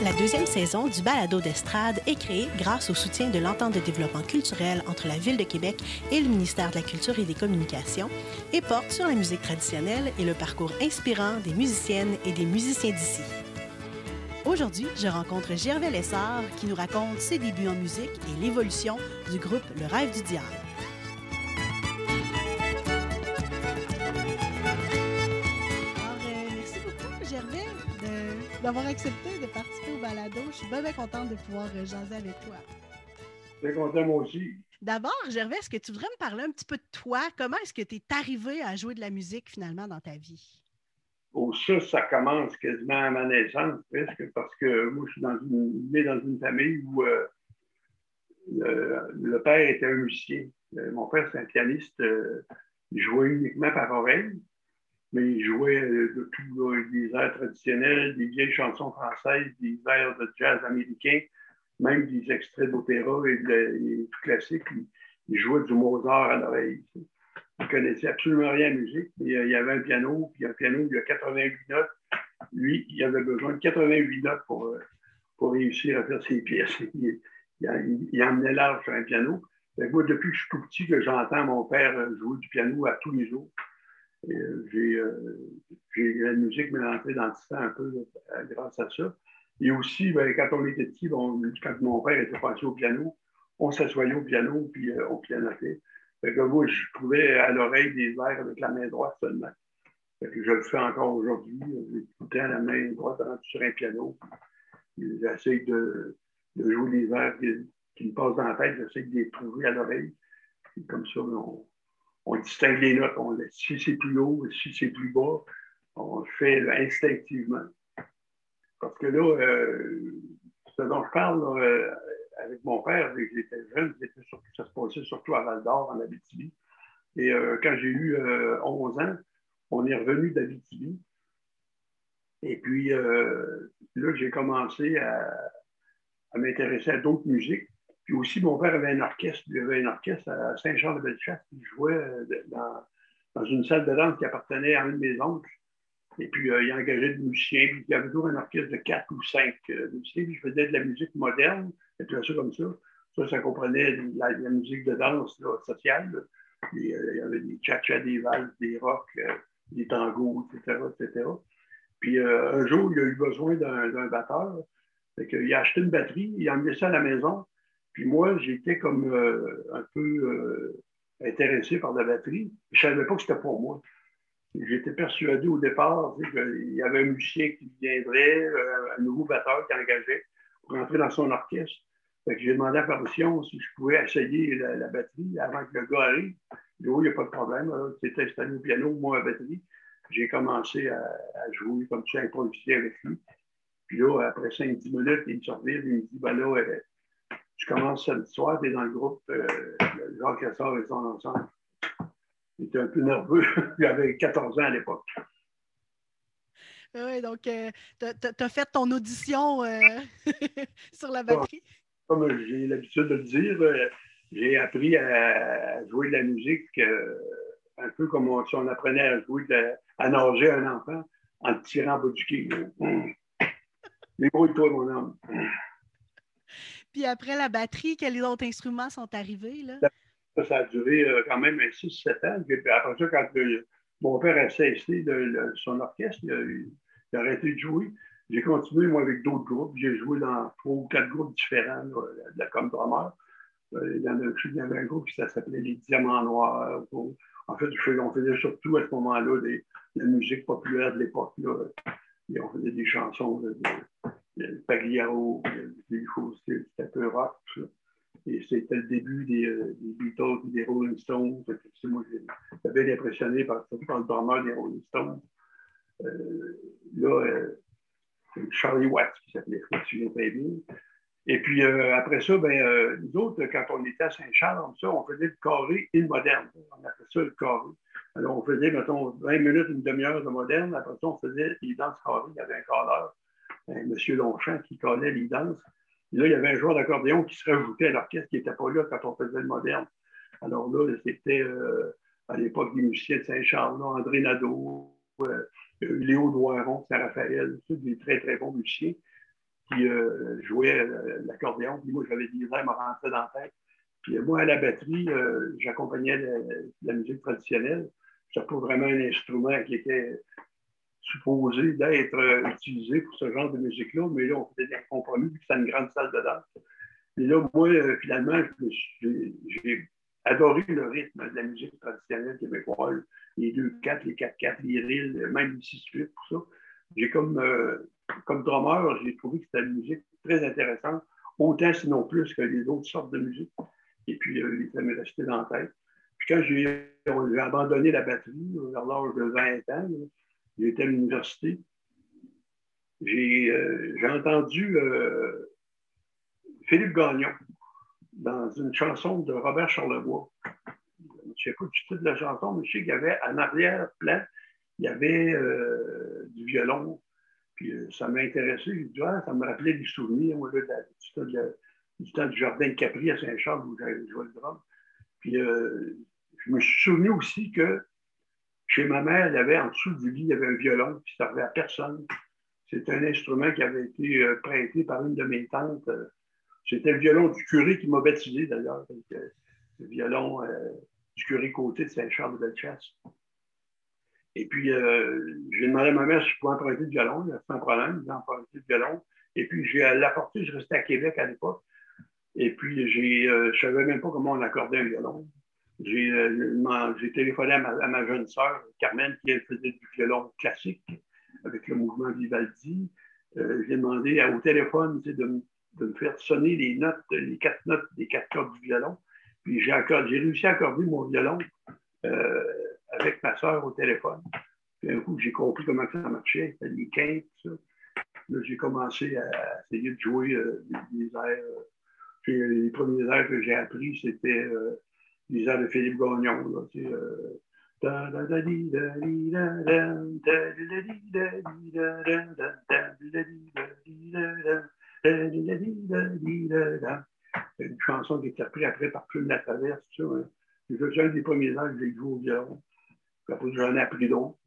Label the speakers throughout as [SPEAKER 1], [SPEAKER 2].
[SPEAKER 1] La deuxième saison du balado d'estrade est créée grâce au soutien de l'entente de développement culturel entre la Ville de Québec et le ministère de la Culture et des Communications et porte sur la musique traditionnelle et le parcours inspirant des musiciennes et des musiciens d'ici. Aujourd'hui, je rencontre Gervais Lessard qui nous raconte ses débuts en musique et l'évolution du groupe Le Rêve du Diable. Alors, euh, merci beaucoup, Gervais, d'avoir accepté de participer balado. Je suis bien, bien contente de pouvoir euh, jaser avec toi.
[SPEAKER 2] Très content, moi aussi.
[SPEAKER 1] D'abord, Gervais, est-ce que tu voudrais me parler un petit peu de toi? Comment est-ce que tu es arrivé à jouer de la musique finalement dans ta vie?
[SPEAKER 2] Au ça, ça commence quasiment à ma naissance, presque, parce que moi, je suis dans une, né dans une famille où euh, le, le père était un musicien. Euh, mon père, c'est un pianiste. euh, il jouait uniquement par oreille, mais il jouait euh, de tout, là, des airs traditionnels, des vieilles chansons françaises, des airs de jazz américain, même des extraits d'opéra et, tout classique. Il, jouait du Mozart à l'oreille. Il ne connaissait absolument rien à musique. Mais, euh, il y avait un piano, puis un piano, il y a 88 notes. Lui, il avait besoin de 88 notes pour, euh, réussir à faire ses pièces. Il, emmenait large sur un piano. Moi, depuis que je suis tout petit, que j'entends mon père euh, jouer du piano à tous les jours, euh, j'ai euh, j'ai- la musique entrée dans le sang un peu euh, grâce à ça. Et aussi, ben, quand on était petit, bon, quand mon père était passé au piano, on s'assoyait au piano, puis euh, on pianotait. Je trouvais à l'oreille des airs avec la main droite seulement. Je le fais encore aujourd'hui. J'ai tout le temps la main droite sur un piano. J'essaie de, jouer des airs qui, me passent dans la tête. J'essaie de les trouver à l'oreille. Comme ça, on, on distingue les notes. On, si c'est plus haut, si c'est plus bas, on le fait instinctivement. Parce que là, euh, ce dont je parle, euh, avec mon père, dès que j'étais jeune, ça se passait surtout à Val d'Or, en Abitibi. Et euh, quand j'ai eu euh, 11 ans, on est revenu d'Abitibi. Et puis là, j'ai commencé à m'intéresser à d'autres musiques. Puis aussi, mon père avait un orchestre. Il avait un orchestre à Saint-Jean-de-Bellechasse. Il jouait euh, dans, une salle de danse qui appartenait à un de mes oncles. Et puis, euh, il engageait des musiciens. Puis, il y avait toujours un orchestre de quatre ou cinq euh, musiciens. Puis, je faisais de la musique moderne. Et tout ça comme ça. Ça, ça comprenait la, la musique de danse sociale. il y avait des cha-cha, des valses, des rocks, des tangos, etc., etc. Puis, un jour, il a eu besoin d'un batteur. Il a acheté une batterie, il a emmené ça à la maison. Puis moi, j'étais comme euh, un peu euh, intéressé par la batterie. Je ne savais pas que c'était pour moi. J'étais persuadé au départ tu qu'il y avait un musicien qui viendrait, euh, un nouveau batteur qui engageait pour rentrer dans son orchestre. J'ai demandé la permission si je pouvais essayer la, batterie avant que le gars arrive. Il dit, oui, il n'y a pas de problème. Étais installé au piano, moi à la batterie. J'ai commencé à, à jouer comme ça, à improviser avec lui. Puis là, après 5-10 minutes, il me sort il me dit, ben là, je commence samedi soir, tu es dans le groupe euh, Jacques Cassard et son ensemble. Il était un peu nerveux. il avait 14 ans à l'époque.
[SPEAKER 1] Oui, donc euh, tu as fait ton audition euh, sur la batterie?
[SPEAKER 2] Comme j'ai l'habitude de le dire, euh, j'ai appris à, jouer de la musique un peu comme on- si on apprenait à jouer, de la- à nager un enfant en tirant en bas du quai. Débrouille-toi, mon homme.
[SPEAKER 1] Puis après la batterie, quels autres instruments sont arrivés? Là?
[SPEAKER 2] Ça, a duré euh, quand même 6-7 ans. Puis après ça, quand euh, mon père a cessé de, son orchestre, il a, arrêté de jouer. J'ai continué, moi, avec d'autres groupes. J'ai joué dans trois ou quatre groupes différents, de la comme drummer. Euh, y en a, il y avait un groupe qui s'appelait Les Diamants Noirs. En fait, on faisait surtout à ce moment-là de la musique populaire de l'époque. Et on faisait des chansons de Pagliaro, choses, c'était un peu rock. Et c'était le début des, euh, des Beatles et des Rolling Stones. Moi, j'étais bien impressionné par, par le drummer des Rolling Stones. Euh, là, euh, Charlie Watts qui s'appelait, je me souviens très bien. Et puis après ça, ben, nous autres, quand on était à Saint-Charles, on faisait le carré et le moderne. On appelait ça le carré. Alors, on faisait, mettons, 20 minutes, une demi-heure de moderne. Après ça, on faisait les danses carrées. Il y avait un cadreur, M. Longchamp, qui collait les danses. Là, il y avait un joueur d'accordéon qui se rajoutait à l'orchestre qui n'était pas là quand on faisait le moderne. Alors là, c'était à l'époque des musiciens de Saint-Charles, André Nadeau, euh, Léo Doiron, Saint-Raphaël, tous des très, très bons musiciens qui euh, jouaient euh, l'accordéon. Puis moi, j'avais des airs me rentrer dans la tête. Puis moi, à la batterie, j'accompagnais la, musique traditionnelle. C'était pas vraiment un instrument qui était supposé d'être utilisé pour ce genre de musique-là, mais là, on faisait des compromis, vu que c'était une grande salle de danse. Et là, moi, finalement, j'ai adoré le rythme de la musique traditionnelle québécoise, les 2-4, les 4-4, les rilles, même les 6-8, pour ça. J'ai comme, euh, comme drummer, j'ai trouvé que c'était une musique très intéressante, autant sinon plus que les autres sortes de musique. Et puis, euh, ça m'est resté dans la tête. Puis quand j'ai abandonné la batterie, vers l'âge de 20 ans, j'étais à l'université, j'ai euh, entendu Philippe Gagnon, dans une chanson de Robert Charlebois. Je ne sais pas du titre de la chanson, mais je sais qu'il y avait en arrière-plan, il y avait euh, du violon. Puis euh, ça m'a intéressé. Ah, ça me rappelait des souvenirs moi, du, temps du jardin de Capri à Saint-Charles où j'avais joué le drum. Puis euh, je me suis souvenu aussi que chez ma mère, avait en dessous du lit, il y avait un violon qui ne servait à personne. C'est un instrument qui avait été prêté par une de mes tantes c'était le violon du curé qui m'a baptisé d'ailleurs. Le violon euh, du curé côté de Saint-Charles de Bellechasse. Et puis, euh, j'ai demandé à ma mère si je pouvais emprunter le violon. Un problème, j'ai emprunté le violon. Et puis, j'ai l'apporté, je restais à Québec à l'époque. Et puis, euh, je ne savais même pas comment on accordait un violon. J'ai, j'ai téléphoné à ma, jeune sœur, Carmen, qui elle faisait du violon classique avec le mouvement Vivaldi. j'ai demandé au téléphone de, de me faire sonner les notes, les quatre notes des quatre cordes du violon. Puis j'ai, réussi à accorder mon violon euh, avec ma soeur au téléphone. Puis un coup, j'ai compris comment ça marchait, les quintes. Là, j'ai commencé à essayer de jouer euh, des, airs. Euh, les premiers airs que j'ai appris, c'était airs de Philippe Gagnon. Une chanson qui est apprise après par Plume la Traverse. Hein. C'est un des premiers ans que j'ai joué au violon. J'en ai appris d'autres.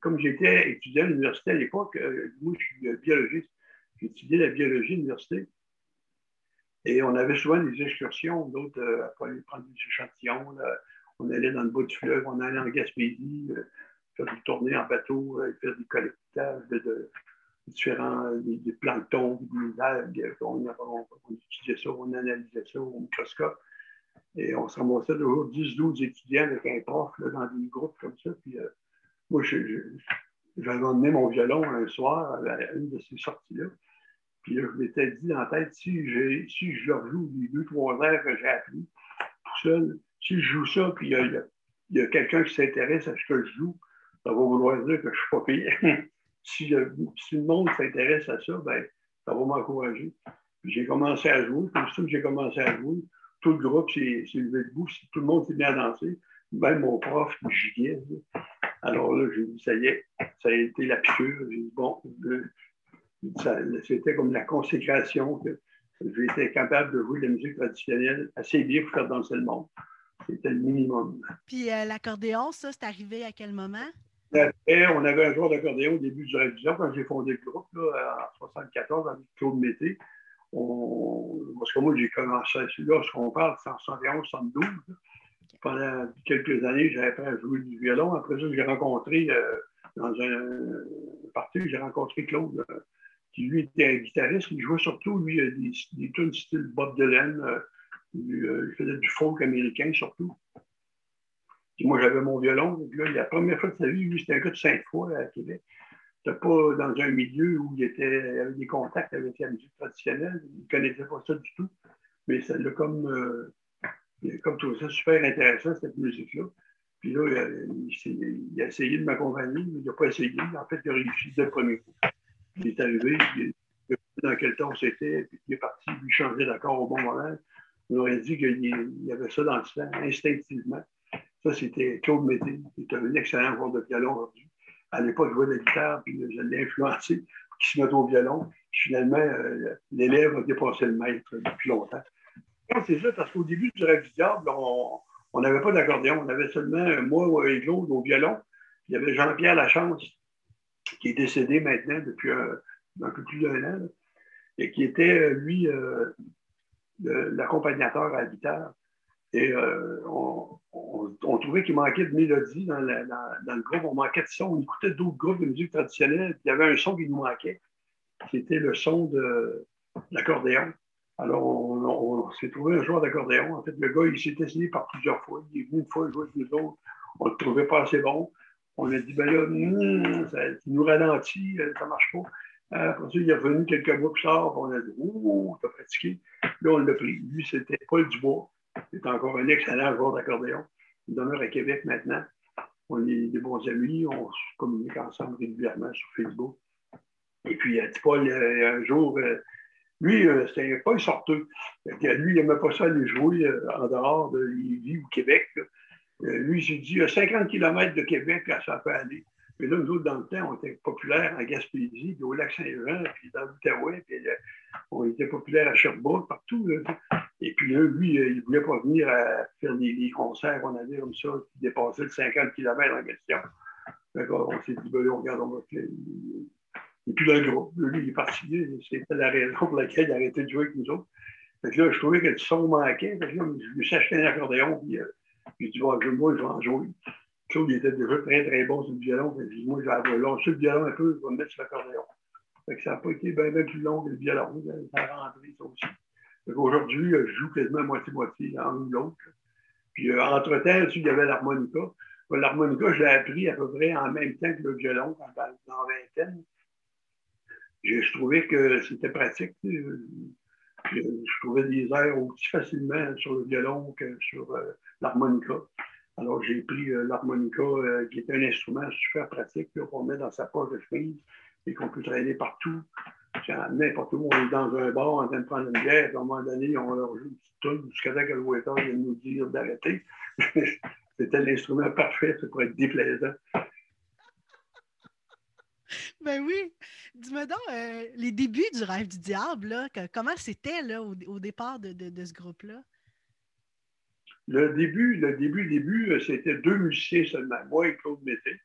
[SPEAKER 2] Comme j'étais étudiant à l'université à l'époque, euh, moi, je suis biologiste. J'ai étudié la biologie à l'université. Et on avait souvent des excursions, d'autres, euh, après prendre des échantillons. On allait dans le bas du fleuve, on allait en Gaspésie, euh, faire des tournées en bateau, faire des collectages de, différents des, planctons, des algues. On, on, on, utilisait ça, on analysait ça au microscope. Et on se ramassait toujours 10-12 étudiants avec un prof là, dans des groupes comme ça. Puis, euh, moi, j'avais emmené mon violon un soir à une de ces sorties-là. Puis là, je m'étais dit la tête, si, si je leur joue les deux, trois heures que j'ai appris tout seul, si je joue ça, puis il y a, a quelqu'un qui s'intéresse à ce que je joue, ça va vouloir dire que je ne suis pas payé. si le, monde s'intéresse à ça, ben, ça va m'encourager. J'ai commencé à jouer. Comme ça que j'ai commencé à jouer, tout le groupe s'est levé debout. Tout le monde s'est mis à danser. Même mon prof giguait. Alors là, j'ai dit, ça y est, ça a été la piqûre. J'ai dit, bon, c'était comme la consécration que j'étais capable de jouer de la musique traditionnelle assez bien pour faire danser le monde. C'était le minimum.
[SPEAKER 1] Puis euh, l'accordéon, ça, c'est arrivé à quel moment?
[SPEAKER 2] on avait un joueur d'accordéon au début du révision quand j'ai fondé le groupe là, en 1974 avec Claude Mété. On, parce que moi, j'ai commencé là, ce qu'on parle, c'est en 71, 72. Pendant quelques années, j'avais appris à jouer du violon. Après ça, j'ai rencontré, euh, dans un parti, j'ai rencontré Claude, euh, lui était un guitariste. Il jouait surtout, lui, des, des tunes style Bob Dylan. Euh, il faisait du folk américain surtout. Puis moi, j'avais mon violon. là, la première fois de sa vie, lui, c'était un gars de fois à Québec. C'était pas dans un milieu où il, était, avait des contacts avec la musique traditionnelle. Il ne connaissait pas ça du tout. Mais ça l'a comme, euh, trouvé ça super intéressant, cette musique-là. Puis là, il, a essayé de m'accompagner, mais il n'a pas essayé. En fait, il a réussi dès le premier coup. Il est arrivé, il, dans quel temps c'était, puis il est parti, lui changer d'accord au bon moment. On aurait dit qu'il y avait ça dans le sang, instinctivement. Ça, c'était Claude Mété, qui est un excellent joueur de violon aujourd'hui. À l'époque, je jouais de la guitare, puis je l'ai influencé qu'il se mette au violon. finalement, euh, l'élève a dépassé le maître depuis longtemps. C'est ça, parce qu'au début du Rêve Diable, on n'avait pas d'accordéon. On avait seulement moi et Claude au violon. Il y avait Jean-Pierre Lachance, qui est décédé maintenant depuis un, peu plus d'un an, et qui était, euh, lui, euh, l'accompagnateur à la guitare. Et euh, on, trouvait qu'il manquait de mélodie dans, le groupe, on manquait de son. On écoutait d'autres groupes de musique traditionnelle, il y avait un son qui nous manquait. C'était le son de l'accordéon. Alors, on, s'est trouvé un joueur d'accordéon. En fait, le gars, il s'est essayé par plusieurs fois. Il est venu une fois jouer avec nous autres. On ne le trouvait pas assez bon. On a dit, ben là, hmm, ça, nous ralentit, ça ne marche pas. Euh, après ça, il est revenu quelques mois plus tard, on a dit Ouh, t'as pratiqué. Là, on l'a pris. Lui, c'était Paul Dubois. C'est encore un excellent joueur d'accordéon. Il demeure à Québec maintenant. On est des bons amis, on se communique ensemble régulièrement sur Facebook. Et puis, il dit Paul, un jour, euh, lui, euh, c'était pas un sorteux. Lui, il n'aimait pas ça aller jouer en dehors de Lévis ou Québec. Lui, il s'est dit, à 50 km de Québec, ça peut aller. Mais là, nous autres, dans le temps, on était populaires en Gaspésie, puis au Lac-Saint-Jean, puis dans l'Outaouais, puis euh, on était populaires à Sherbrooke, partout. Et puis là, lui, euh, il ne voulait pas venir faire des, concerts, on avait comme ça, qui dépassaient le 50 km en question. D'accord, on s'est dit, ben là, on regarde, on va. Et puis le groupe, lui, il est parti. C'était la raison pour laquelle il a arrêté de jouer avec nous autres. Fait que là, je trouvais que le son manquait. Fait que là, je lui ai acheté un accordéon, puis euh, j'ai dit, bon, moi, je vais en jouer. Claude il était déjà très, très bon sur le violon. moi, j'ai lâché le violon un peu, je vais me mettre sur l'accordéon. ça n'a pas été bien, bien plus long que le violon. Ça a rentré, ça aussi. Aujourd'hui, je joue quasiment moitié-moitié, l'un ou l'autre. Puis, euh, entre-temps, il y avait l'harmonica. L'harmonica, je l'ai appris à peu près en même temps que le violon, dans, dans vingtaine. Je, je trouvais que c'était pratique. Je, trouvais des airs aussi facilement sur le violon que sur euh, l'harmonica. Alors, j'ai pris euh, l'harmonica, euh, qui est un instrument super pratique qu'on met dans sa poche de chemise et qu'on peut traîner partout. N'importe où, on est dans un bar en train de prendre une bière, à un moment donné, on leur joue une petite jusqu'à temps que le waiter vienne nous dire d'arrêter. C'était l'instrument parfait pour être déplaisant.
[SPEAKER 1] Ben oui. Dis-moi donc, euh, les débuts du rêve du diable, là, comment c'était là, au, départ de, de ce groupe-là?
[SPEAKER 2] Le début, le début, début, euh, c'était deux musiciens seulement, moi et Claude Mété.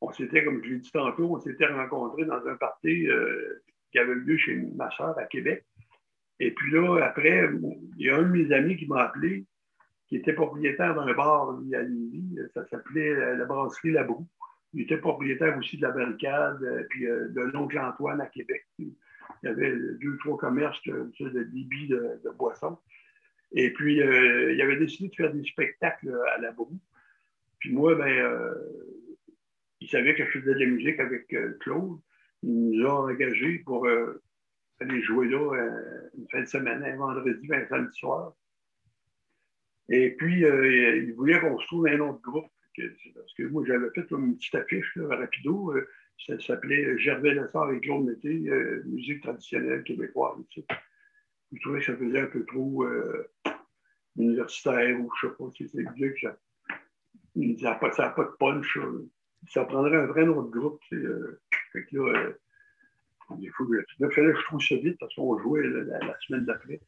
[SPEAKER 2] On s'était, comme je l'ai dit tantôt, on s'était rencontrés dans un party euh, qui avait lieu chez ma soeur à Québec. Et puis là, après, il y a un de mes amis qui m'a appelé, qui était propriétaire d'un bar à Lévis. Ça s'appelait la brasserie La Broue. Il était propriétaire aussi de la barricade, euh, puis de l'oncle Antoine à Québec. Il y avait deux, trois commerces de, de débit de, boissons. Et puis, euh, il avait décidé de faire des spectacles à la boue. Puis moi, ben, euh, il savait que je faisais de la musique avec euh, Claude. Il nous a engagés pour aller jouer là une fin de semaine, un vendredi, un samedi soir. Et puis, il voulait qu'on se trouve un autre groupe. Parce que moi, j'avais fait une petite affiche là, rapido. ça s'appelait Gervais Lessard et Claude Mété, musique traditionnelle québécoise je trouvais que ça faisait un peu trop euh, universitaire ou je ne sais pas si c'est vieux que ça. n'a pas, de punch. Ça prendrait un vrai autre groupe. Euh, fait que là, euh, fallait que je trouve ça vite parce qu'on jouait la, semaine d'après.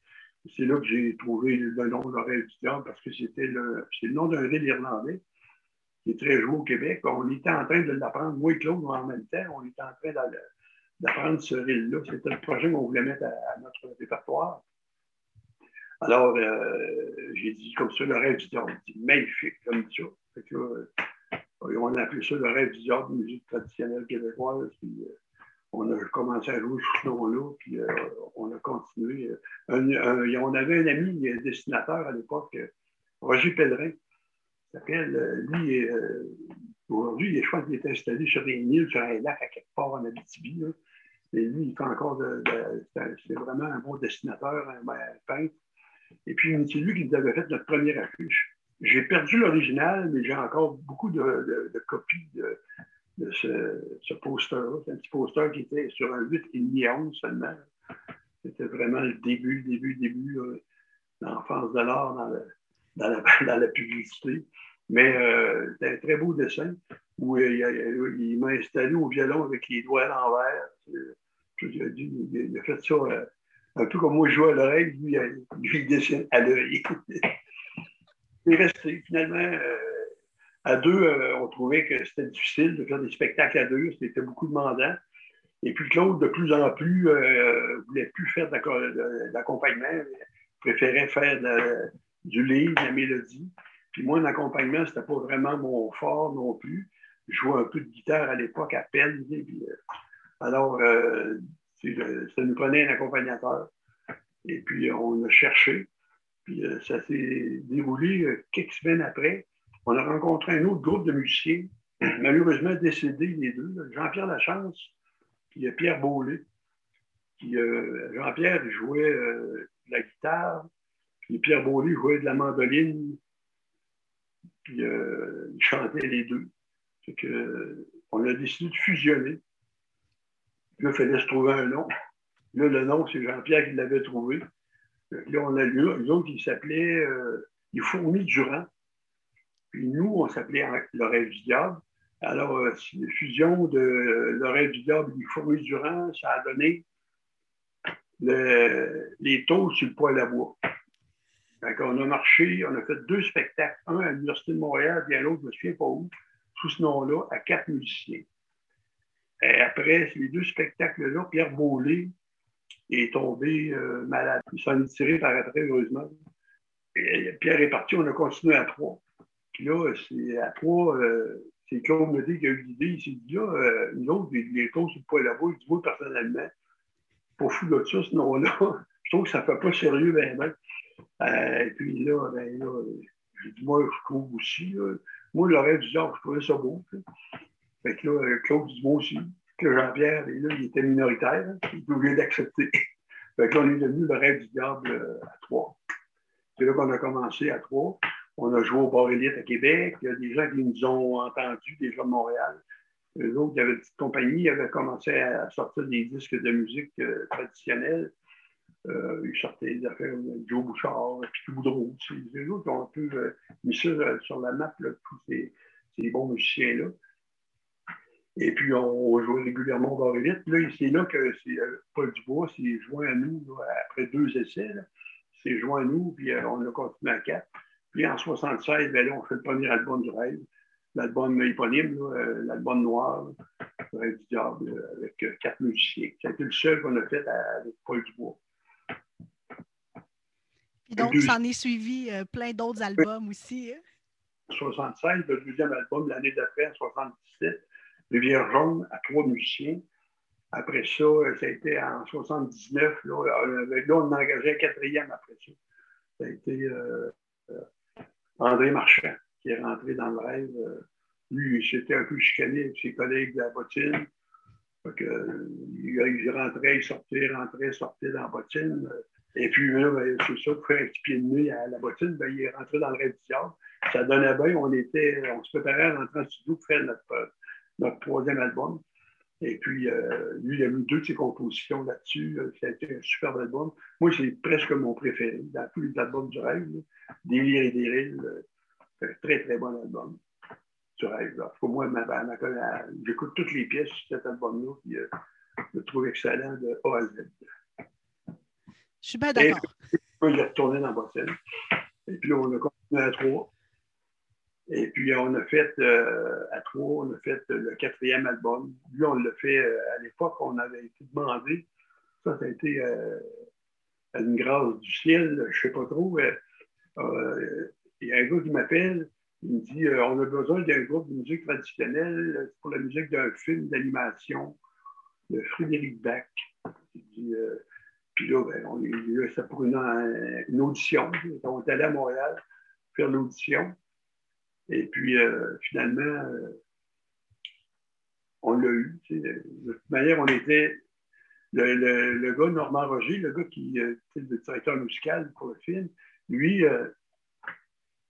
[SPEAKER 2] C'est là que j'ai trouvé le nom de l'oreille du parce que c'était le, le nom d'un ville irlandais qui est très joué au Québec. On était en train de l'apprendre, moi et Claude en même temps, on était en train d'apprendre ce reel-là. C'était le projet qu'on voulait mettre à, notre répertoire. Alors, euh, j'ai dit comme ça, le rêve du diable. magnifique, comme ça. Fait euh, on a appelé ça le rêve du diable, musique traditionnelle québécoise. Puis, euh, on a commencé à jouer ce nom-là, puis on a continué. on avait un ami dessinateur à l'époque, Roger Pellerin. S'appelle, lui, aujourd'hui, je pense qu'il est installé sur une île, sur un lac à quelque part en Abitibi. Et lui, il fait encore de. c'est vraiment un bon dessinateur, un, peintre. Et puis, c'est lui qui nous avait fait notre première affiche. J'ai perdu l'original, mais j'ai encore beaucoup de, copies de, ce, poster-là. C'est un petit poster qui était sur un 8,5 11 seulement. C'était vraiment le début, début, début, euh, l'enfance de l'art dans, dans, la, publicité. Mais euh, c'était un très beau dessin où il, m'a installé au violon avec les doigts à l'envers. Il, a fait ça un peu comme moi je joue à l'oreille, lui, il dessine à l'œil. il est resté finalement à deux, euh, on trouvait que c'était difficile de faire des spectacles à deux, c'était beaucoup demandant. Et puis Claude, de plus en plus, euh, voulait plus faire d'accompagnement, préférait faire du livre, de la mélodie. Puis moi, l'accompagnement, c'était pas vraiment mon fort non plus. Je jouais un peu de guitare à l'époque à peine. Euh, alors, euh, ça nous prenait un accompagnateur. Et puis, on a cherché. Puis, ça s'est déroulé quelques semaines après on a rencontré un autre groupe de musiciens, malheureusement décédés les deux, Jean-Pierre Lachance et Pierre Beaulé. Euh, Jean-Pierre jouait euh, de la guitare, puis Pierre Beaulé jouait de la mandoline, puis euh, ils chantaient les deux. on a décidé de fusionner. Là, il fallait se trouver un nom. Là, le nom, c'est Jean-Pierre qui l'avait trouvé. Là, on a lu, un autres, il s'appelait Les Fourmis Durand. Puis nous, on s'appelait l'oreille du diable. Alors, euh, la fusion de l'oreille du diable et du fourmis Durand, ça a donné les taux sur le poêle à bois. On a marché, on a fait deux spectacles, un à l'Université de Montréal, et l'autre, je ne me souviens pas où, sous ce nom-là, à quatre musiciens. Après les deux spectacles-là, Pierre Beaulé est tombé euh, malade. Il s'en est tiré par après, heureusement. Pierre est parti, on a continué à trois. Puis là, c'est à trois, euh, c'est Claude Medé qui a eu l'idée. Il s'est dit, là, euh, nous autres, les, causes le poids là-bas, il dit, moi, personnellement, pas fou de ça, ce nom-là. je trouve que ça ne fait pas sérieux, ben. Euh, puis là, ben, là, moi, je trouve aussi, là, moi, l'oreille du genre, je trouvais ça beau. Fait que là, Claude dit, moi aussi. Que Jean-Pierre, il était minoritaire, hein, il était obligé d'accepter. fait que là, on est devenu l'oreille du diable euh, à trois. C'est là qu'on a commencé à trois. On a joué au Bar à Québec. Il y a des gens qui nous ont entendus, des gens de Montréal. Eux autres, il y avait une petite compagnie, ils avaient commencé à sortir des disques de musique euh, traditionnelle. Euh, des affaires Joe Bouchard, puis Boudreau. Les autres ont un peu euh, mis ça sur la map, tous ces, bons musiciens-là. Et puis, on, jouait régulièrement Bar Élite. Là, c'est là que c'est, Paul Dubois s'est joint à nous après deux essais. C'est joint à nous, puis on a continué à quatre. Puis en 76, ben là, on fait le premier album du rêve, l'album éponyme, euh, l'album noir, rêve du diable, euh, avec euh, quatre musiciens. C'était le seul qu'on a fait avec Paul Dubois.
[SPEAKER 1] Et donc, ça en est suivi plein d'autres albums aussi.
[SPEAKER 2] En 76, le deuxième album, l'année d'après, en 77, Rivière jaune à trois musiciens. Après ça, ça a été en 79. Là, là on a engagé un quatrième après ça. Ça a été André Marchand, qui est rentré dans le rêve. Euh, lui, il s'était un peu chicané avec ses collègues de la bottine. Euh, il, rentrait, il sortait, rentrait, sortait dans la bottine. Et puis, ben, c'est ça, pour faire un petit pied de nez à la bottine, ben, il est rentré dans le diable. Ça donnait bien. On, était, on se préparait à rentrer en studio pour faire notre, notre troisième album. Et puis, euh, lui, il a mis deux de ses compositions là-dessus. Ça a été un super album. Moi, c'est presque mon préféré dans tous les albums du rêve. Délire et Déril, c'est un très, très bon album du rêve. Pour moi, j'écoute toutes les pièces de cet album-là, puis euh, je le trouve excellent de A à Z.
[SPEAKER 1] Je suis pas d'accord.
[SPEAKER 2] Il est retourné dans Boston. Et puis, on a continué à trois. Et puis, on a fait euh, à trois, on a fait le quatrième album. Lui, on l'a fait euh, à l'époque, on avait été demandé. Ça, ça a été une grâce du ciel, je ne sais pas trop. Euh, il y a un gars qui m'appelle, il me dit euh, on a besoin d'un groupe de musique traditionnelle pour la musique d'un film d'animation de Frédéric Bach. Euh, puis là, ben, on est ça pour une, audition. On est allé à Montréal faire l'audition. Et puis, finalement, on l'a eu. De toute manière, on était. Le, gars, Normand Roger, le gars qui est le directeur musical pour le film, lui, euh,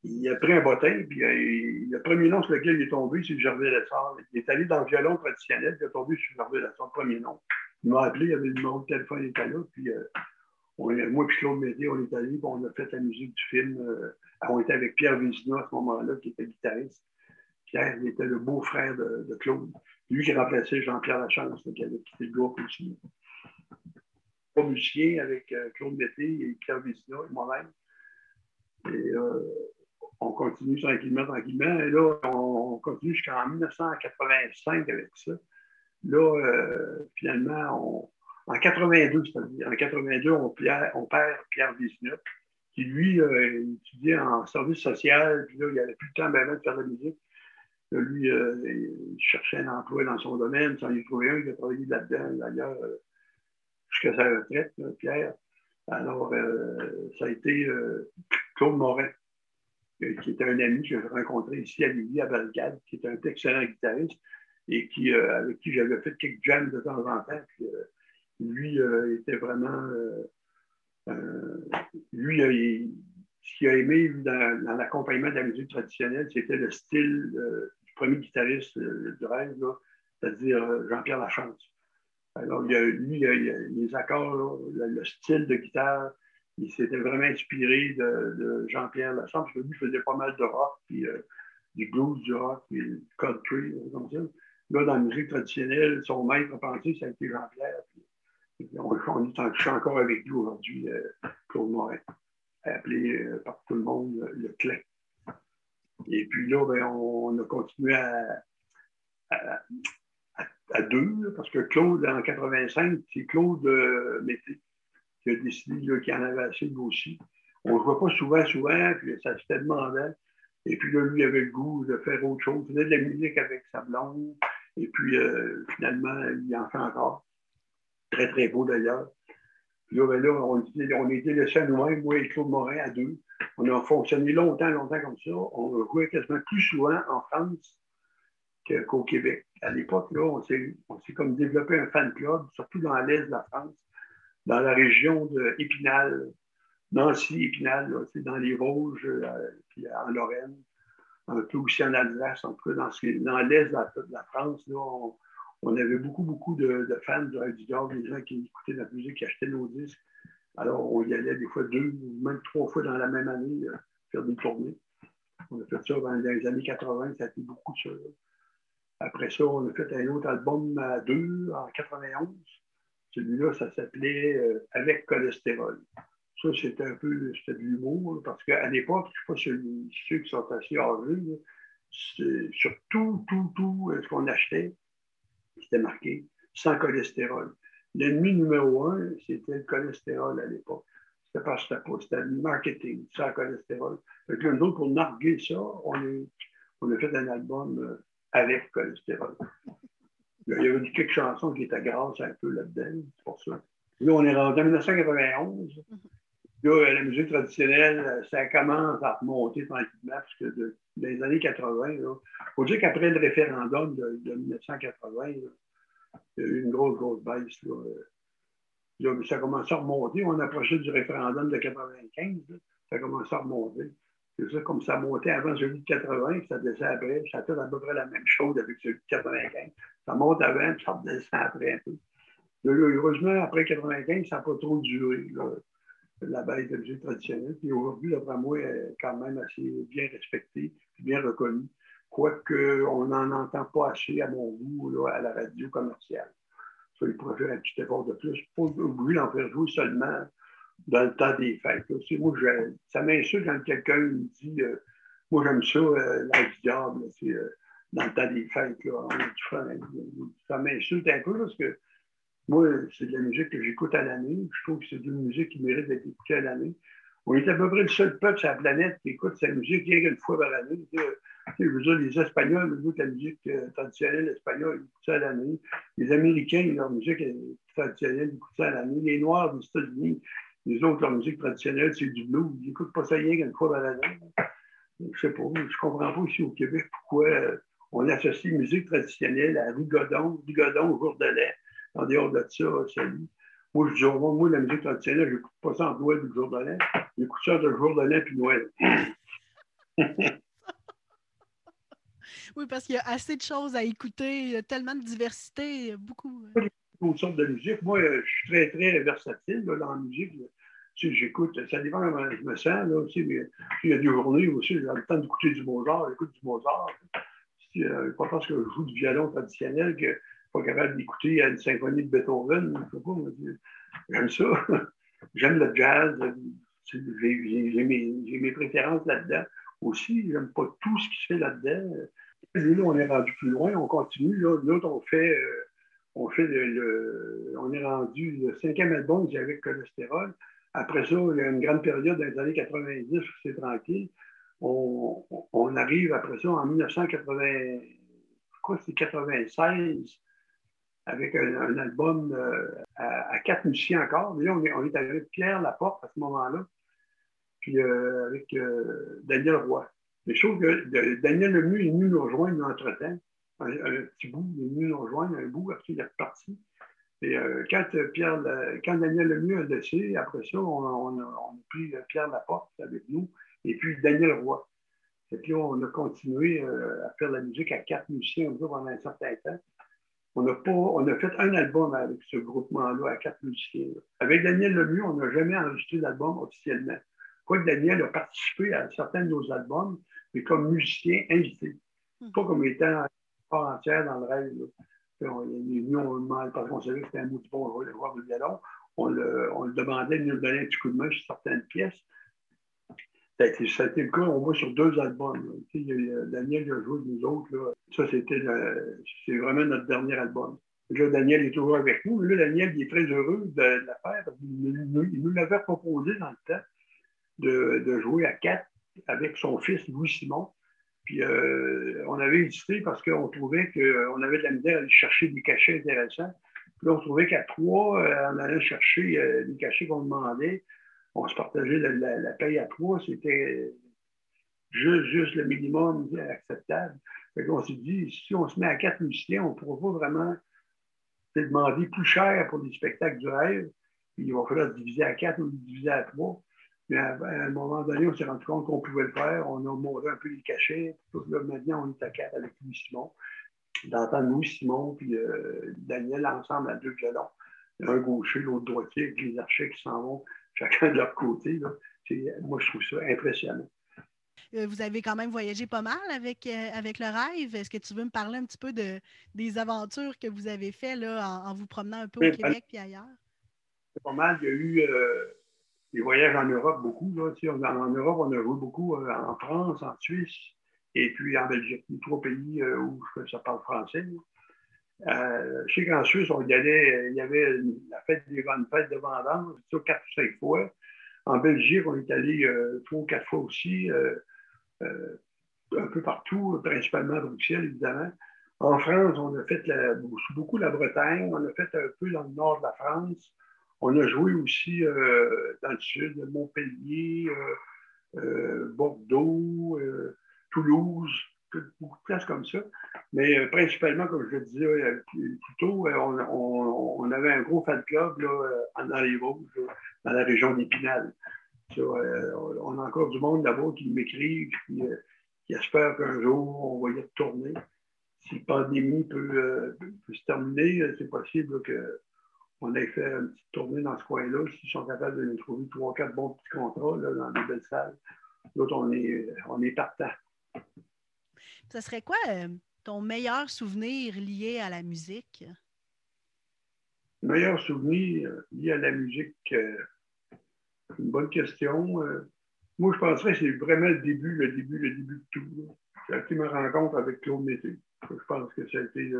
[SPEAKER 2] il a pris un bottin, puis euh, le premier nom sur lequel il est tombé, c'est Gervais Lessard. Il est allé dans le violon traditionnel, il est tombé sur Gervais Lessard, premier nom. Il m'a appelé, il y avait le numéro de téléphone, il était là. Puis, euh, moi et Claude Mété, on est allés, on a fait la musique du film. Euh, on était avec Pierre Vézina à ce moment-là, qui était guitariste. Pierre, il était le beau-frère de, Claude. Lui qui remplaçait Jean-Pierre Lachance, qui avait quitté le groupe aussi. Pas musicien avec euh, Claude Mété et Pierre Vézina et moi-même. Et on continue tranquillement, tranquillement. Et là, on, continue jusqu'en 1985 avec ça. Là, euh, finalement, en 82, c'est-à-dire en 82, on, perd Pierre Villeneuve, qui lui euh, étudiait en service social, puis là, il n'avait plus le temps de faire de la musique. lui, euh, il cherchait un emploi dans son domaine, s'en est trouvé un, il a travaillé là-dedans, d'ailleurs, jusqu'à sa retraite, Pierre. Alors, ça a été Claude Morin qui était un ami que j'ai rencontré ici à Lévis, à Belgrade, qui est un excellent guitariste et qui, euh, avec qui j'avais fait quelques jams de temps en temps. Euh, lui euh, était vraiment. lui, ce qu'il a aimé dans, l'accompagnement de la musique traditionnelle, c'était le style du premier guitariste du rêve, c'est-à-dire Jean-Pierre Lachance. Alors, lui, les accords, le, style de guitare, il s'était vraiment inspiré de, Jean-Pierre Lachance, parce que lui faisait pas mal de rock, puis du blues, du rock, puis du country, comme ça. Là, dans la musique traditionnelle, son maître a pensé, ça a été Jean-Pierre. on, est encore avec lui aujourd'hui, euh, Claude Morin, appelé par tout le monde le Clé. Et puis là, ben, on, a continué à, à, deux, parce que Claude, en 85, c'est Claude Mété qui a décidé qu'il en avait assez lui aussi. On ne voit pas souvent, souvent, puis ça se demandait. Et puis là, lui avait le goût de faire autre chose. Il faisait de la musique avec sa blonde. Et puis euh, finalement, il en fait encore. Très, très beau d'ailleurs. Puis là, ben on, on était à nous-mêmes, moi et Claude Morin, à deux. On a fonctionné longtemps, longtemps comme ça. On jouait quasiment plus souvent en France qu'au Québec. À l'époque, là, on s'est comme développé un fan club, surtout dans l'est de la France dans la région d'Épinal, Nancy, Épinal, dans les Vosges, euh, puis en Lorraine, un peu aussi en Alsace, en tout cas dans, dans l'est de, la France, on, avait beaucoup, beaucoup de, fans du du Diable, des gens qui écoutaient la musique, qui achetaient nos disques. Alors, on y allait des fois deux, même trois fois dans la même année, euh, faire des tournées. On a fait ça dans les années 80, ça a été beaucoup ça. Après ça, on a fait un autre album à deux en 91. Celui-là, ça s'appelait euh, Avec cholestérol. Ça, c'était un peu de l'humour, parce qu'à l'époque, je ne sais pas ceux qui sont assez âgés, sur tout, tout, tout euh, ce qu'on achetait, c'était marqué sans cholestérol. L'ennemi numéro un, c'était le cholestérol à l'époque. C'était pas c'était le marketing, sans cholestérol. Donc, nous autres, pour narguer ça, on, on a fait un album euh, avec cholestérol. Il y avait quelques chansons qui étaient grasses un peu là-dedans, c'est pour ça. Là, on est rendu en 1991. Là, la musique traditionnelle, ça commence à remonter tranquillement, parce que dans les années 80, il faut dire qu'après le référendum de, 1980, il y a eu une grosse, grosse baisse. Là. ça a commencé à remonter. On approchait du référendum de 95. ça a commencé à remonter. C'est ça, comme ça montait avant celui de 80, ça descend après, ça fait à peu près la même chose avec celui de 95. Ça monte avant, puis ça redescend après un peu. heureusement, après 95, ça n'a pas trop duré, la baisse de musique traditionnelle. Puis aujourd'hui, moi, elle est quand même assez bien respectée, bien reconnue. Quoique, on n'en entend pas assez, à mon goût, à la radio commerciale. Ça, il pourrait faire un petit effort de plus. Pas oublier d'en faire jouer seulement dans le temps des fêtes. Moi, ça m'insulte quand quelqu'un me dit euh, Moi, j'aime ça, euh, du diable, c'est euh, dans le temps des fêtes. ça m'insulte un peu parce que moi, c'est de la musique que j'écoute à l'année. Je trouve que c'est une musique qui mérite d'être écoutée à l'année. On est à peu près le seul peuple sur la planète qui écoute cette musique rien qu'une fois par l'année. Je veux dire, les Espagnols écoutent la musique traditionnelle espagnole, ils écoutent ça à l'année. Les Américains, leur musique traditionnelle, ils écoutent ça à l'année. Les Noirs des États-Unis, les autres, leur musique traditionnelle, c'est du blues. Ils n'écoutent pas ça rien qu'une fois dans l'année. Je ne sais pas, je ne comprends pas ici au Québec pourquoi euh, on associe musique traditionnelle à rigodon, rigodon, jour de lait. En dehors de ça, salut. Moi, je dis, moi, la musique traditionnelle, je n'écoute pas ça en Noël du jour de lait. J'écoute ça de jour de lait puis Noël.
[SPEAKER 1] oui, parce qu'il y a assez de choses à écouter, il y a tellement de diversité, beaucoup.
[SPEAKER 2] Euh. d'autres sortes de musique. Moi, je suis très, très versatile dans la musique. j'écoute, ça dépend comment je me sens. Là, aussi, mais il y a des journées aussi, j'ai le temps d'écouter du Mozart, j'écoute du Mozart. Euh, pas parce que je joue du violon traditionnel que je pas capable d'écouter une symphonie de Beethoven. J'aime ça. J'aime le jazz. J'ai mes, préférences là-dedans. Aussi, j'aime pas tout ce qui se fait là-dedans. Et là, on est rendu plus loin, on continue. Là, l'autre, on fait, euh, on fait le, on est rendu le cinquième album avec cholestérol. Après ça, il y a une grande période dans les années 90 c'est tranquille. On, arrive après ça en 1980, je crois que c'est 96, avec un, album euh, à, quatre musiciens encore. On est, on est avec Pierre Laporte à ce moment-là, puis euh, avec Daniel Roy. Mais je trouve que Daniel Lemieux est venu nous rejoindre entre-temps. Un, petit bout, il est venu nous rejoindre, un bout, après il est reparti. Et euh, quand, euh, Pierre, quand Daniel Lemieux a laissé, après ça, on, a, pris Pierre Laporte avec nous et puis Daniel Roy. Et puis on a continué euh, à faire la musique à quatre musiciens pendant un certain temps. On a, pas, on a fait un album avec ce groupement-là, à quatre musiciens. Avec Daniel Lemieux, on n'a jamais enregistré d'album officiellement. Quoique Daniel a participé à certains de nos albums, mais comme musicien invité, hmm. pas comme étant part entière dans le rêve. On, nous, on demande, parce qu'on savait que c'était un mot bon de violon, on le, on le, demandait de nous donner un petit coup de main sur certaines pièces. Ça a, été, ça a été le cas, on voit sur deux albums. Sais, Daniel a joué de nous autres. Là. Ça, c'était c'est vraiment notre dernier album. Là, Daniel est toujours avec nous. Là, Daniel, il est très heureux de, la faire. Il, il nous l'avait proposé dans le temps de, de, jouer à quatre avec son fils Louis-Simon. Puis euh, on avait hésité parce qu'on trouvait qu'on avait de la misère à aller chercher des cachets intéressants. Puis là, on trouvait qu'à trois, euh, on allait chercher euh, des cachets qu'on demandait. On se partageait la, paye à trois. C'était juste, le minimum acceptable. Fait qu'on s'est dit, si on se met à quatre musiciens, on ne pourra pas vraiment demander plus cher pour des spectacles du rêve. Il va falloir diviser à quatre ou diviser à trois. Mais à, un moment donné, on s'est rendu compte qu'on pouvait le faire. On a monté un peu les cachets. Là, maintenant, on est à quatre avec Louis Simon. D'entendre Louis Simon puis euh, Daniel ensemble à deux violons. Un gaucher, l'autre droitier, avec les archers qui s'en vont chacun de leur côté. Moi, je trouve ça impressionnant.
[SPEAKER 1] Euh, vous avez quand même voyagé pas mal avec, euh, avec le rêve. Est-ce que tu veux me parler un petit peu de, des aventures que vous avez faites là, en, vous promenant un peu au Québec et ailleurs?
[SPEAKER 2] C'est pas mal. Il y a eu des voyages en Europe beaucoup. Là. en Europe, on a joué beaucoup euh, en France, en Suisse et puis en Belgique, les trois pays euh, où ça parle français. Euh, qu'en Suisse, on y allait, il y avait la fête des bonnes fêtes de vendange, quatre ou cinq fois. En Belgique, on est allé trois ou quatre fois aussi, un peu partout, principalement à Bruxelles, évidemment. En France, on a fait beaucoup la Bretagne, on a fait un peu dans le nord de la France. On a joué aussi euh, dans le sud, Montpellier, euh, euh, Bordeaux, Toulouse, beaucoup de places comme ça. Mais principalement, comme je le disais plus, tôt, on, avait un gros fan club là, dans les Vosges, dans la région d'Épinal. on a encore du monde là-bas qui m'écrivent, qui, qui espèrent qu'un jour, on va y retourner. Si la pandémie peut, se terminer, c'est possible que on a fait une petite tournée dans ce coin-là. S'ils sont capables de nous trouver trois, quatre bons petits contrats dans des belles salles, l'autre, on est partant.
[SPEAKER 1] Ce serait quoi euh, ton meilleur souvenir lié à la musique?
[SPEAKER 2] Meilleur souvenir euh, lié à la musique, euh, une bonne question. moi, je penserais que c'est vraiment le début, le début, le début de tout. Ça a été ma rencontre avec Claude Mété. Je pense que ça a été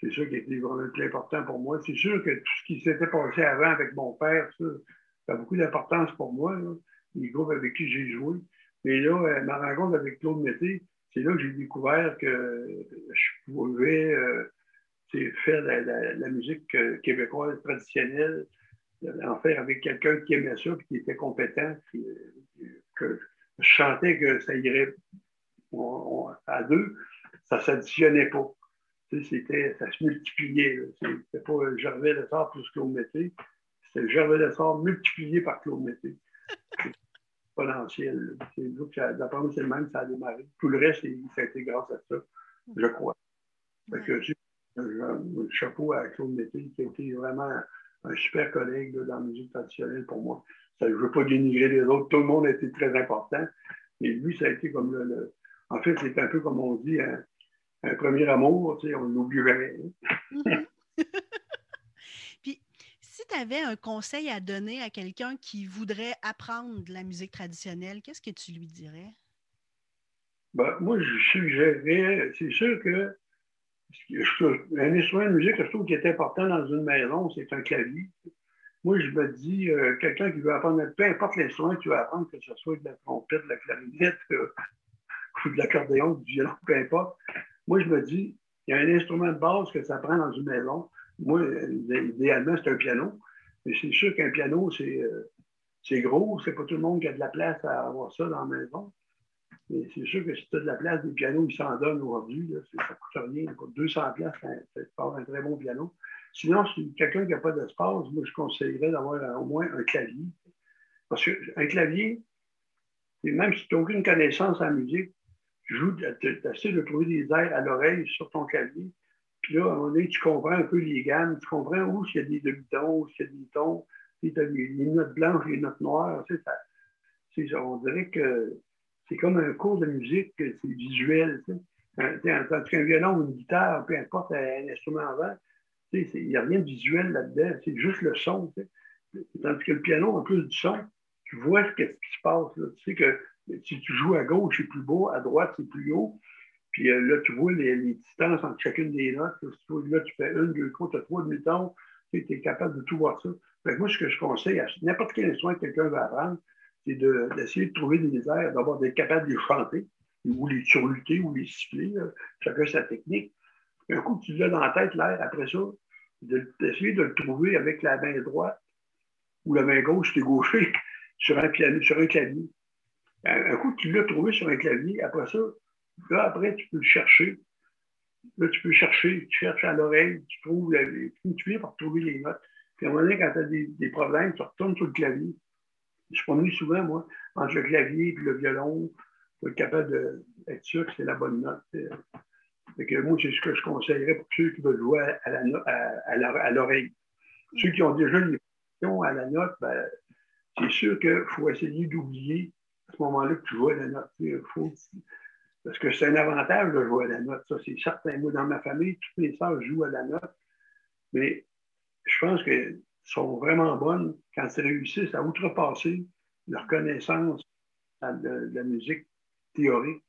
[SPEAKER 2] c'est ça qui était vraiment le plus important pour moi. C'est sûr que tout ce qui s'était passé avant avec mon père, ça, a beaucoup d'importance pour moi, les groupes avec qui j'ai joué. Mais là, euh, ma rencontre avec Claude Mété, c'est là que j'ai découvert que je pouvais euh, faire la, musique euh, québécoise traditionnelle, en faire avec quelqu'un qui aimait ça, qui était compétent, que je chantais que ça irait à deux, ça ne s'additionnait pas c'était, ça se multipliait. C'était pas Gervais Lessard plus Claude Mété. C'était Gervais Lessard multiplié par Claude Mété. Potentiel. D'après moi, c'est le même, ça a démarré. Tout le reste, ça a été grâce à ça, je crois. un, chapeau à Claude Mété, qui a été vraiment un super collègue dans la musique traditionnelle pour moi. Ça, je ne veux pas dénigrer les autres, tout le monde a été très important, mais lui, ça a été comme le. en fait, c'est un peu comme on dit, un, premier amour, tu sais, on l'oublie jamais.
[SPEAKER 1] Mm-hmm. Tu avais un conseil à donner à quelqu'un qui voudrait apprendre la musique traditionnelle, qu'est-ce que tu lui dirais?
[SPEAKER 2] Ben, moi, je suggérerais, c'est sûr que un instrument de musique, je trouve qui est important dans une maison, c'est un clavier. Moi, je me dis, euh, quelqu'un qui veut apprendre, peu importe l'instrument que tu veux apprendre, que ce soit de la trompette, de la clarinette, euh, ou de l'accordéon, du violon, peu importe. Moi, je me dis, il y a un instrument de base que ça prend dans une maison. Moi, idéalement, c'est un piano. Mais c'est sûr qu'un piano, c'est euh, gros. C'est pas tout le monde qui a de la place à avoir ça dans la maison. Mais c'est sûr que si tu as de la place, des pianos, ils s'en donnent aujourd'hui. Ça ne coûte rien. Pour 200 places, ça un très bon piano. Sinon, si quelqu'un qui n'a pas d'espace, moi, je conseillerais d'avoir au moins un clavier. Parce qu'un clavier, même si tu n'as aucune connaissance en musique, tu essaies de trouver des airs à l'oreille sur ton clavier. Puis là, à un tu comprends un peu les gammes, tu comprends où il y a des demi-tons, où il y a des tons, tu as les, notes blanches, les notes noires. Tu sais, on dirait que c'est comme un cours de musique, c'est visuel. Tu sais. Tandis qu'un violon ou une guitare, peu importe un instrument avant, il n'y a rien de visuel là-dedans, c'est juste le son. Tandis que le piano, en plus du son, tu vois ce, qui se passe. Tu sais que si tu joues à gauche, c'est plus beau, à droite, c'est plus haut. Puis euh, là, tu vois les, distances entre chacune des notes. Là, tu fais une, deux, trois, tu as trois demi-tons. Tu es capable de tout voir ça. moi, ce que je conseille à n'importe quel instrument que quelqu'un va apprendre, c'est d'essayer de, trouver des airs, d'avoir d'être capable de les chanter, ou les surluter, ou les siffler. Chacun sa technique. un coup que tu l'as dans la tête, l'air, après ça, d'essayer de, le trouver avec la main droite ou la main gauche, tu es gaucher, sur un, piano, sur un clavier. Un, coup, tu l'as trouvé sur un clavier, après ça, là, après, tu peux le chercher. Là, tu peux chercher, tu cherches à l'oreille, tu trouves, la, tu viens pour trouver les notes. Puis à un moment donné, quand tu as des, problèmes, tu retournes sur le clavier. Je suis souvent, moi, entre le clavier et le violon, pour être capable d'être sûr que c'est la bonne note moi, c'est ce que je conseillerais pour ceux qui veulent jouer à, l'oreille. Ceux qui ont déjà une question à la note, ben, c'est sûr qu'il faut essayer d'oublier à ce moment-là que tu joues à la note. Parce que c'est un avantage de jouer à la note, ça, c'est certain. Moi, dans ma famille, toutes mes sœurs jouent à la note. Mais je pense qu'elles sont vraiment bonnes quand elles réussissent à outrepasser leur connaissance de la musique théorique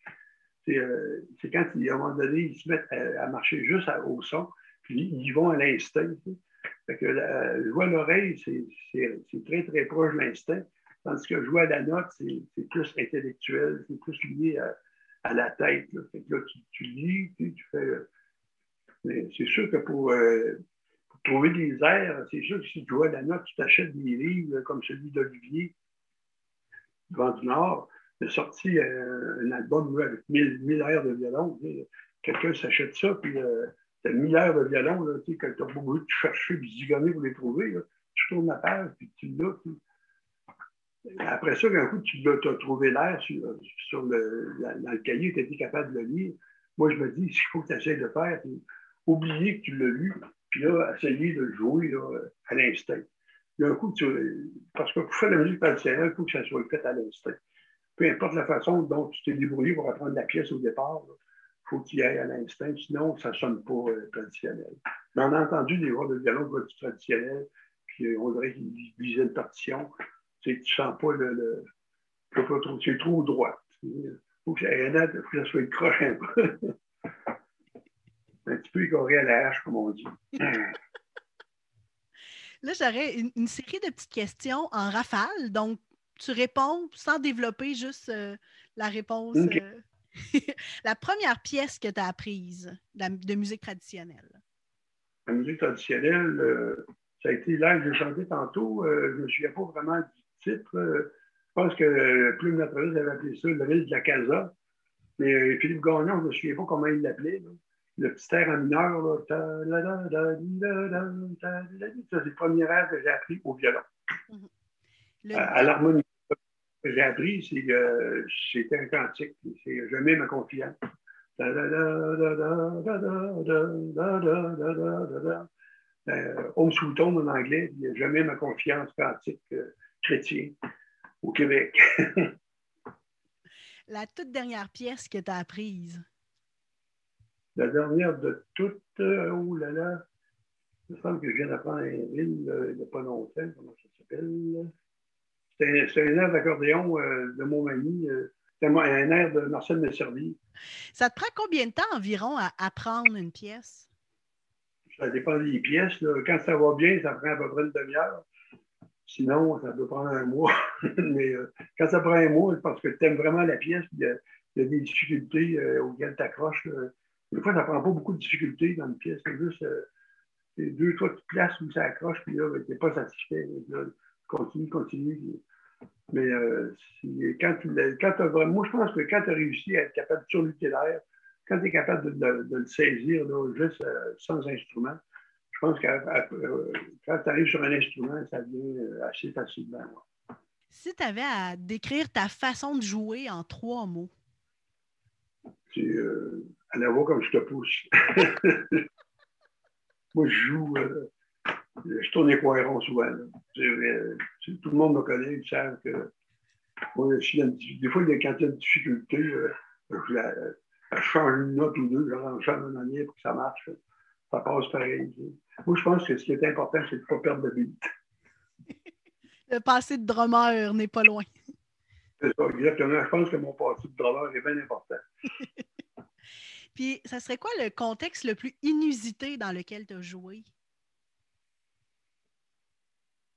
[SPEAKER 2] euh, c'est quand, à un moment donné, ils se mettent à, marcher juste au son, puis ils vont à l'instinct. Fait que euh, jouer à l'oreille, c'est très, très proche de l'instinct, tandis que jouer à la note, c'est plus intellectuel, c'est plus lié à, la tête. Là. Fait que là, tu, lis, tu, fais. Euh, c'est sûr que pour, trouver des airs, c'est sûr que si tu à la note, tu t'achètes des livres comme celui d'Olivier, Vent du Nord a sorti euh, un album avec 1000, airs de violon. Quelqu'un s'achète ça, puis euh, t'as 1000 airs de violon, là, que tu as beaucoup de chercher puis zigonner pour les trouver. Tu tournes la page, puis tu l'as. Après ça, d'un coup, tu as, trouvé l'air sur, dans le cahier, tu été capable de le lire. Moi, je me dis, ce qu'il faut que tu essaies de faire, c'est oublier que tu l'as lu, puis là, essayer de le jouer à l'instinct. D'un coup, tu, parce que pour faire la musique traditionnelle, il faut que ça soit fait à l'instinct peu importe la façon dont tu t'es débrouillé pour apprendre la pièce au départ, il faut qu'il aille à l'instinct, sinon ça ne sonne pas euh, traditionnel. Mais on a entendu des voix de violon traditionnel, puis on dirait qu'ils lisaient une partition. Tu ne sens pas le. le c'est trop droit. Il faut que, ça, faut que ça soit croche un peu. un petit peu écoré à la hache, comme on dit.
[SPEAKER 1] Là, j'aurais une, série de petites questions en rafale. Donc, tu réponds sans développer juste euh, la réponse. Euh, la première pièce que tu as apprise de musique traditionnelle.
[SPEAKER 2] La musique traditionnelle, euh, ça a été là que j'ai chanté tantôt. je ne me souviens pas vraiment du titre. je pense que Plume Naturaliste avait appelé ça Le ville de la Casa. Mais Philippe Gagnon, je ne me souviens pas comment il l'appelait. Le petit air en mineur. C'est le premier air que j'ai appris au violon. Mhm. À, l'harmonie, que j'ai appris, c'est que c'était un cantique. C'est Je mets ma confiance. Home Sweet Home en anglais, il n'y a jamais ma confiance pratique chrétien au Québec.
[SPEAKER 1] La toute dernière pièce que tu as apprise?
[SPEAKER 2] La dernière de toutes, oh là là, il me semble que je viens d'apprendre un ville il n'y a pas longtemps, comment ça s'appelle? C'est un, air d'accordéon de Montmagny. C'est un air de Marcel Messervy.
[SPEAKER 1] Ça te prend combien de temps environ à apprendre une pièce?
[SPEAKER 2] Ça dépend des pièces. Quand ça va bien, ça prend à peu près une demi-heure. Sinon, ça peut prendre un mois. Mais euh, quand ça prend un mois, parce que tu aimes vraiment la pièce, il y, a, des difficultés euh, auxquelles tu accroches. Des fois, ça prend pas beaucoup de difficultés dans une pièce. C'est juste euh, deux, trois petites places où ça accroche, puis là, ben, tu n'es pas satisfait. Là, continue, continue. Mais quand tu quand as vraiment, moi, je pense que quand tu as réussi à être capable de surlutter l'air, quand tu es capable de, le saisir juste sans instrument, je pense que euh, quand tu arrives sur un instrument, ça devient euh, assez facilement.
[SPEAKER 1] Si tu avais à décrire ta façon de jouer en trois mots.
[SPEAKER 2] C'est euh, à la voix comme je te pousse. Moi, je joue, je tourne les poirons souvent. tout le monde me connaît, ils savent que des fois, quand il y a une difficulté, je, change une note ou deux, je change une manière pour que ça marche ça passe pareil. Moi, je pense que ce qui est important, c'est de ne pas perdre de but.
[SPEAKER 1] Le passé de drummer n'est pas loin.
[SPEAKER 2] C'est ça, exactement. Je pense que mon passé de drummer est bien important.
[SPEAKER 1] Puis, ça serait quoi le contexte le plus inusité dans lequel tu as joué?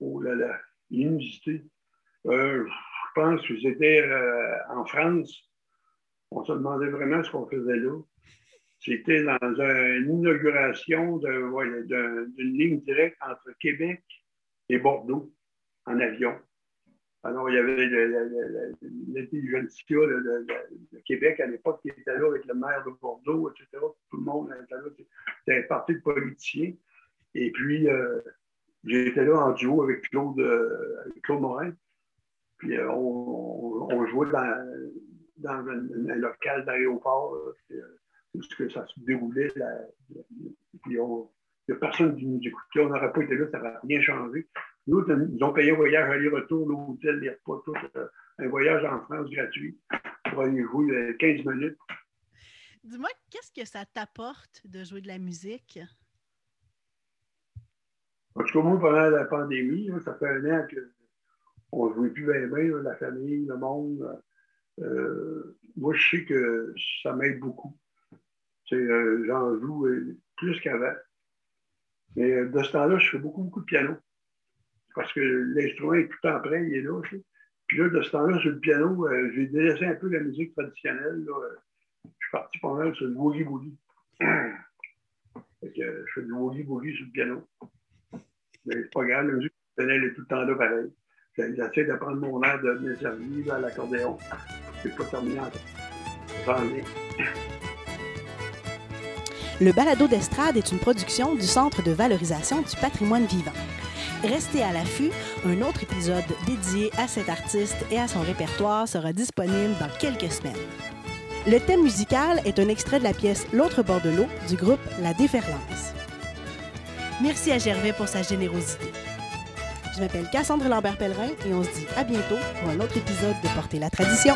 [SPEAKER 2] Oh là là, inusité. Euh, je pense que c'était euh, en France. On se demandait vraiment ce qu'on faisait là. C'était dans une inauguration d'une ligne directe entre Québec et Bordeaux en avion. Alors, il y avait l'intelligentsia de, Québec à l'époque qui était là avec le maire de Bordeaux, etc. Tout le monde était là. C'était un parti de politiciens. Et puis, euh, j'étais là en duo avec Claude, euh, Claude Morin. Puis, euh, on, jouait dans un, local d'aéroport que ça se déroulait. puis il n'y a personne qui nous écoutait. On n'aurait pas été là, ça n'aurait rien changé. Nous, ils ont payé un voyage aller-retour, l'hôtel, les repas, tout. Euh, un voyage en France gratuit pour aller jouer 15 euh, minutes.
[SPEAKER 1] Dis-moi, qu'est-ce que ça t'apporte de jouer de la musique?
[SPEAKER 2] En tout cas, moi, pendant la pandémie, ça fait un an qu'on ne jouait plus bien, bien, la famille, le monde. Euh, moi, je sais que ça m'aide beaucoup. Euh, j'en joue euh, plus qu'avant. Mais euh, de ce temps-là, je fais beaucoup, beaucoup de piano. Parce que l'instrument est tout temps prêt, il est là. Puis là, de ce temps-là, sur le piano, j'ai délaissé un peu la musique traditionnelle. Je suis parti pendant mal sur le boogie-boogie. je fais du boogie-boogie sur le piano. Mais c'est pas grave, la musique traditionnelle est tout le temps là pareil. J'essaie d'apprendre mon air de mes amis à l'accordéon. C'est pas terminé encore. J'en ai.
[SPEAKER 1] Le balado d'estrade est une production du Centre de valorisation du patrimoine vivant. Restez à l'affût, un autre épisode dédié à cet artiste et à son répertoire sera disponible dans quelques semaines. Le thème musical est un extrait de la pièce L'autre bord de l'eau du groupe La Déferlance. Merci à Gervais pour sa générosité. Je m'appelle Cassandre Lambert-Pellerin et on se dit à bientôt pour un autre épisode de Porter la tradition.